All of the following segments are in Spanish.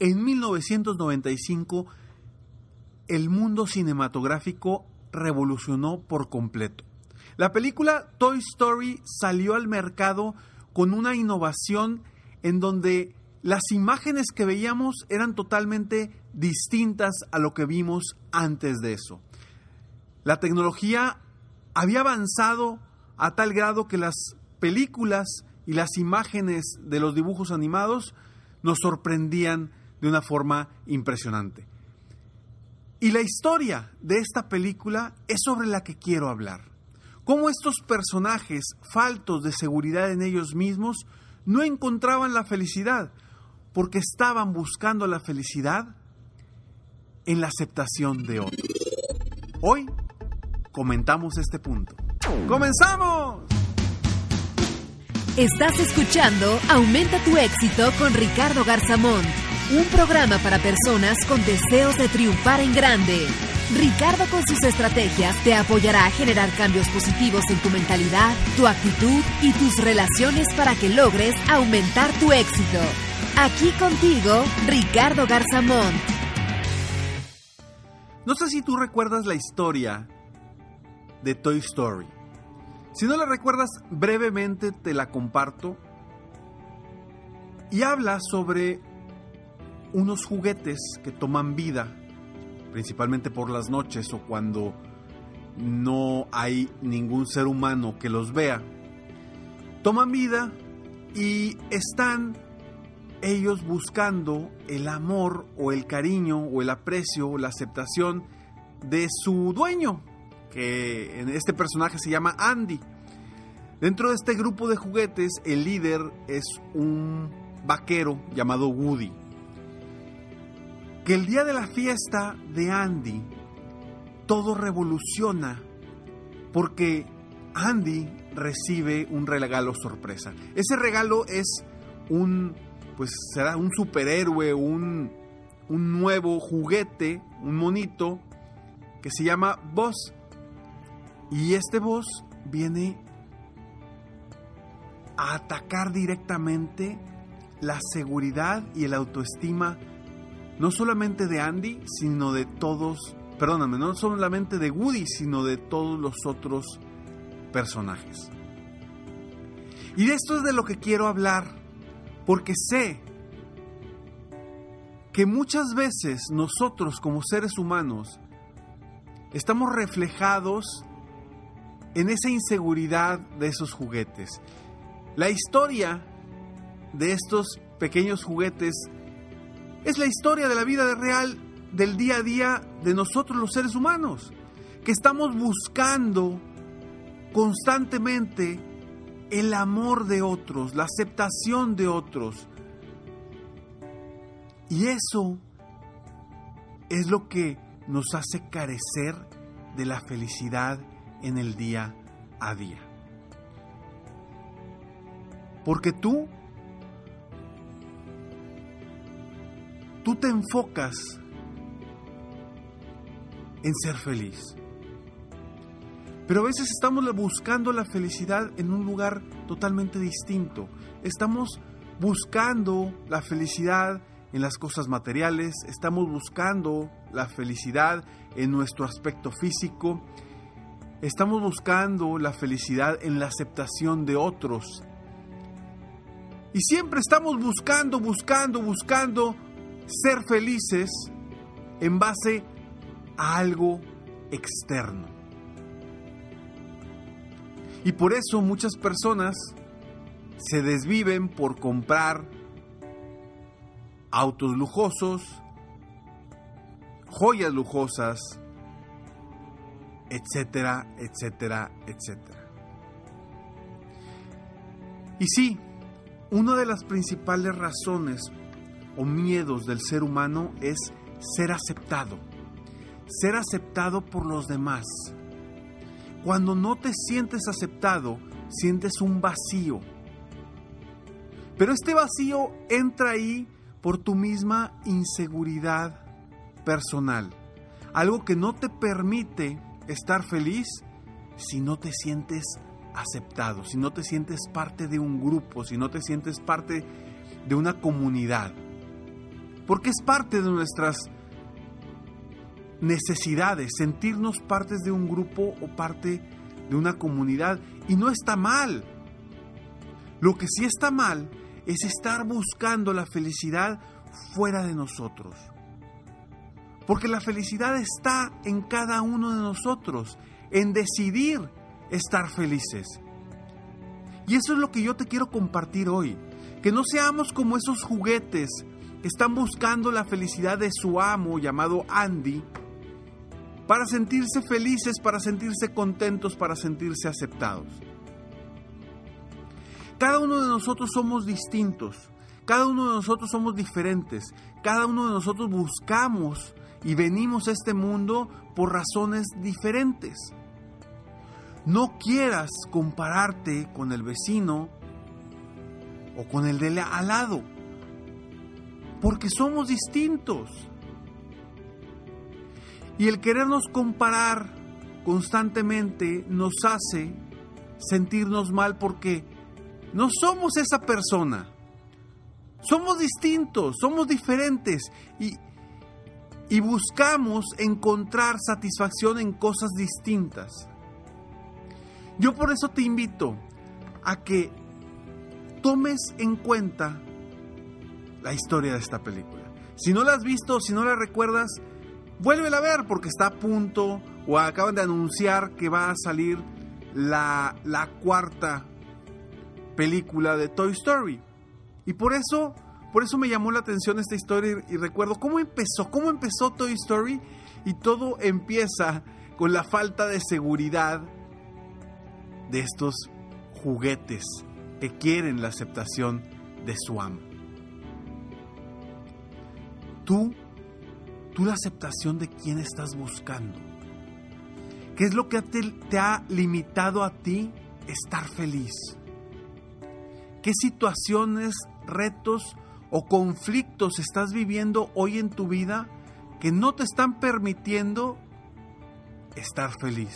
En 1995, el mundo cinematográfico revolucionó por completo. La película Toy Story salió al mercado con una innovación en donde las imágenes que veíamos eran totalmente distintas a lo que vimos antes de eso. La tecnología había avanzado a tal grado que las películas y las imágenes de los dibujos animados nos sorprendían de una forma impresionante. Y la historia de esta película es sobre la que quiero hablar. Cómo estos personajes, faltos de seguridad en ellos mismos, no encontraban la felicidad, porque estaban buscando la felicidad en la aceptación de otros. Hoy comentamos este punto. ¡Comenzamos! Estás escuchando Aumenta tu éxito con Ricardo Garzamón un programa para personas con deseos de triunfar en grande. Ricardo con sus estrategias te apoyará a generar cambios positivos en tu mentalidad, tu actitud y tus relaciones para que logres aumentar tu éxito. Aquí contigo, Ricardo Garzamont. No sé si tú recuerdas la historia de Toy Story. Si no la recuerdas, brevemente te la comparto. Y habla sobre unos juguetes que toman vida, principalmente por las noches o cuando no hay ningún ser humano que los vea. Toman vida y están ellos buscando el amor o el cariño o el aprecio o la aceptación de su dueño, que en este personaje se llama Andy. Dentro de este grupo de juguetes, el líder es un vaquero llamado Woody que el día de la fiesta de Andy todo revoluciona porque Andy recibe un regalo sorpresa. Ese regalo es un, pues será un superhéroe, un, un nuevo juguete, un monito que se llama Boss. Y este Boss viene a atacar directamente la seguridad y el autoestima no solamente de Andy, sino de todos, perdóname, no solamente de Woody, sino de todos los otros personajes. Y de esto es de lo que quiero hablar, porque sé que muchas veces nosotros como seres humanos estamos reflejados en esa inseguridad de esos juguetes. La historia de estos pequeños juguetes es la historia de la vida real del día a día de nosotros los seres humanos, que estamos buscando constantemente el amor de otros, la aceptación de otros. Y eso es lo que nos hace carecer de la felicidad en el día a día. Porque tú tú te enfocas en ser feliz. Pero a veces estamos buscando la felicidad en un lugar totalmente distinto. Estamos buscando la felicidad en las cosas materiales, estamos buscando la felicidad en nuestro aspecto físico, estamos buscando la felicidad en la aceptación de otros. Y siempre estamos buscando, buscando, buscando ser felices en base a algo externo. Y por eso muchas personas se desviven por comprar autos lujosos, joyas lujosas, etcétera, etcétera, etcétera. Y sí, una de las principales razones o miedos del ser humano es ser aceptado. Ser aceptado por los demás. Cuando no te sientes aceptado, sientes un vacío. Pero este vacío entra ahí por tu misma inseguridad personal. Algo que no te permite estar feliz si no te sientes aceptado, si no te sientes parte de un grupo, si no te sientes parte de una comunidad. Porque es parte de nuestras necesidades, sentirnos partes de un grupo o parte de una comunidad. Y no está mal. Lo que sí está mal es estar buscando la felicidad fuera de nosotros. Porque la felicidad está en cada uno de nosotros, en decidir estar felices. Y eso es lo que yo te quiero compartir hoy. Que no seamos como esos juguetes están buscando la felicidad de su amo llamado Andy para sentirse felices, para sentirse contentos, para sentirse aceptados. Cada uno de nosotros somos distintos, cada uno de nosotros somos diferentes, cada uno de nosotros buscamos y venimos a este mundo por razones diferentes. No quieras compararte con el vecino o con el de al lado, porque somos distintos. Y el querernos comparar constantemente nos hace sentirnos mal porque no somos esa persona. Somos distintos, somos diferentes y, y buscamos encontrar satisfacción en cosas distintas. Yo por eso te invito a que tomes en cuenta la historia de esta película. Si no la has visto, si no la recuerdas, vuélvela a ver porque está a punto o acaban de anunciar que va a salir la, la cuarta película de Toy Story. Y por eso, por eso me llamó la atención esta historia y, y recuerdo cómo empezó, cómo empezó Toy Story y todo empieza con la falta de seguridad de estos juguetes que quieren la aceptación de su amo. Tú, tú la aceptación de quién estás buscando. ¿Qué es lo que te, te ha limitado a ti estar feliz? ¿Qué situaciones, retos o conflictos estás viviendo hoy en tu vida que no te están permitiendo estar feliz?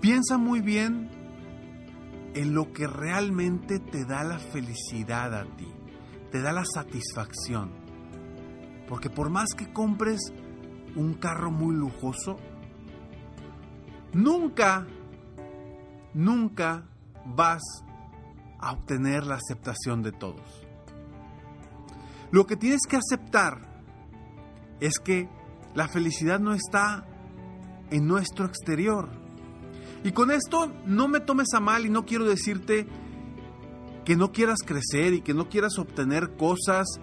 Piensa muy bien en lo que realmente te da la felicidad a ti, te da la satisfacción. Porque por más que compres un carro muy lujoso, nunca, nunca vas a obtener la aceptación de todos. Lo que tienes que aceptar es que la felicidad no está en nuestro exterior, y con esto no me tomes a mal y no quiero decirte que no quieras crecer y que no quieras obtener cosas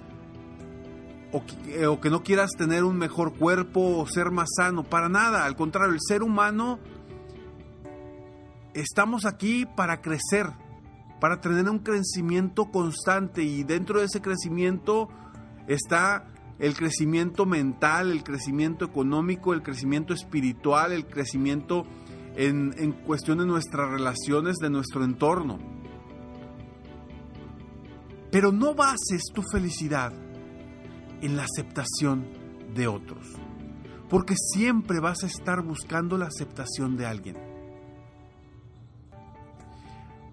o que, o que, no quieras tener un mejor cuerpo o ser más sano. Para nada, al contrario, el ser humano estamos aquí para crecer, para tener un crecimiento constante y dentro de ese crecimiento está el crecimiento mental, el crecimiento económico, el crecimiento espiritual, el crecimiento en, en cuestión de nuestras relaciones, de nuestro entorno. Pero no bases tu felicidad en la aceptación de otros, porque siempre vas a estar buscando la aceptación de alguien.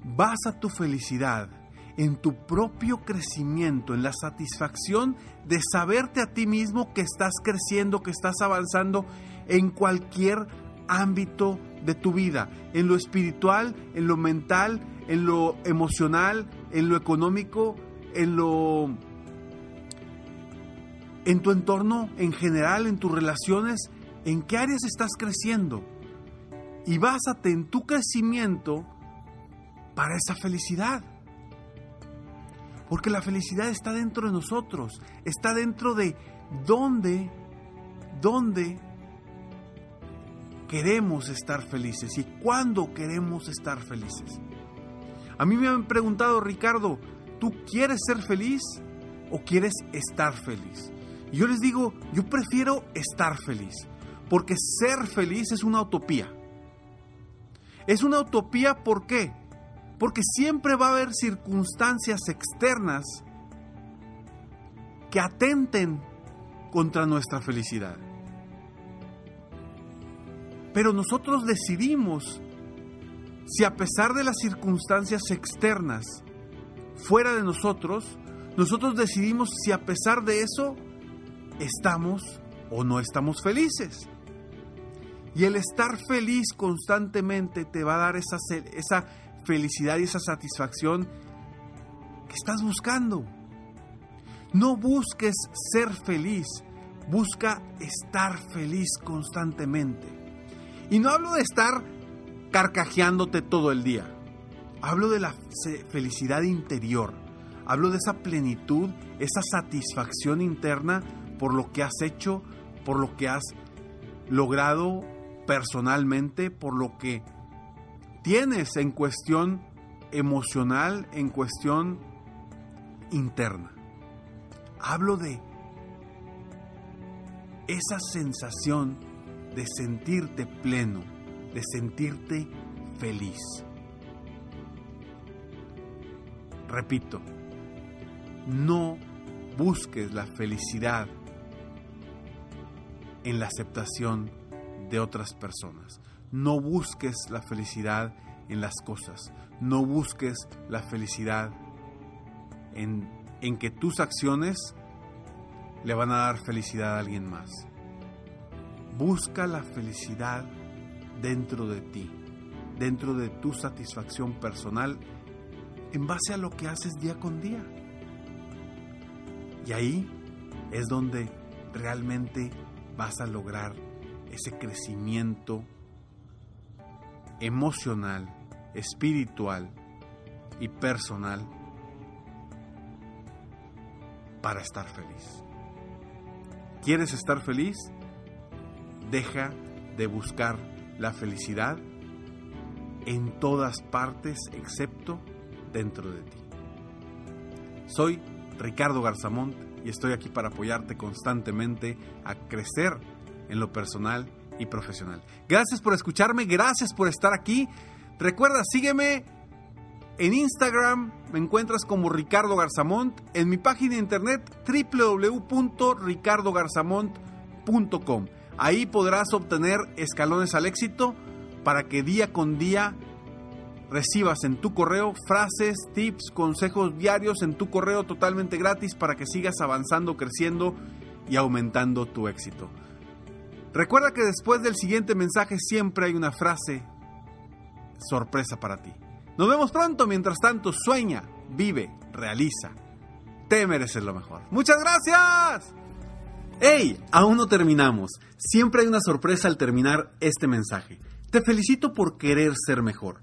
Basa tu felicidad en tu propio crecimiento, en la satisfacción de saberte a ti mismo que estás creciendo, que estás avanzando en cualquier ámbito de tu vida, en lo espiritual, en lo mental, en lo emocional, en lo económico, en lo en tu entorno en general, en tus relaciones, en qué áreas estás creciendo. Y básate en tu crecimiento para esa felicidad. Porque la felicidad está dentro de nosotros, está dentro de dónde, dónde queremos estar felices y cuándo queremos estar felices. A mí me han preguntado, Ricardo, ¿tú quieres ser feliz o quieres estar feliz? Y yo les digo, yo prefiero estar feliz, porque ser feliz es una utopía. Es una utopía, ¿por qué? Porque siempre va a haber circunstancias externas que atenten contra nuestra felicidad. Pero nosotros decidimos si a pesar de las circunstancias externas fuera de nosotros, nosotros decidimos si a pesar de eso estamos o no estamos felices. Y el estar feliz constantemente te va a dar esa, esa felicidad y esa satisfacción que estás buscando. No busques ser feliz, busca estar feliz constantemente. Y no hablo de estar carcajeándote todo el día. Hablo de la felicidad interior. Hablo de esa plenitud, esa satisfacción interna por lo que has hecho, por lo que has logrado personalmente, por lo que tienes en cuestión emocional, en cuestión interna. Hablo de esa sensación de sentirte pleno, de sentirte feliz. Repito, no busques la felicidad en la aceptación de otras personas. No busques la felicidad en las cosas. No busques la felicidad en, en que tus acciones le van a dar felicidad a alguien más. Busca la felicidad dentro de ti, dentro de tu satisfacción personal, en base a lo que haces día con día. Y ahí es donde realmente vas a lograr ese crecimiento emocional, espiritual y personal para estar feliz. ¿Quieres estar feliz? Deja de buscar la felicidad en todas partes excepto dentro de ti. Soy Ricardo Garzamont y estoy aquí para apoyarte constantemente a crecer en lo personal y profesional. Gracias por escucharme, gracias por estar aquí. Recuerda, sígueme en Instagram, me encuentras como Ricardo Garzamont, en mi página de internet www.ricardogarzamont.com. Ahí podrás obtener escalones al éxito para que día con día recibas en tu correo frases, tips, consejos diarios en tu correo totalmente gratis para que sigas avanzando, creciendo y aumentando tu éxito. Recuerda que después del siguiente mensaje siempre hay una frase sorpresa para ti. Nos vemos pronto, mientras tanto sueña, vive, realiza. Te mereces lo mejor. Muchas gracias. ¡Hey! Aún no terminamos. Siempre hay una sorpresa al terminar este mensaje. Te felicito por querer ser mejor.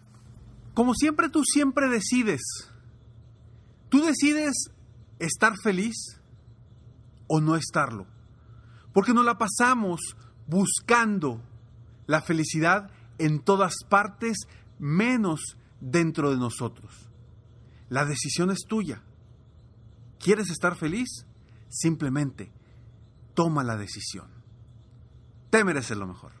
Como siempre, tú siempre decides. Tú decides estar feliz o no estarlo. Porque nos la pasamos buscando la felicidad en todas partes, menos dentro de nosotros. La decisión es tuya. ¿Quieres estar feliz? Simplemente toma la decisión. Te mereces lo mejor.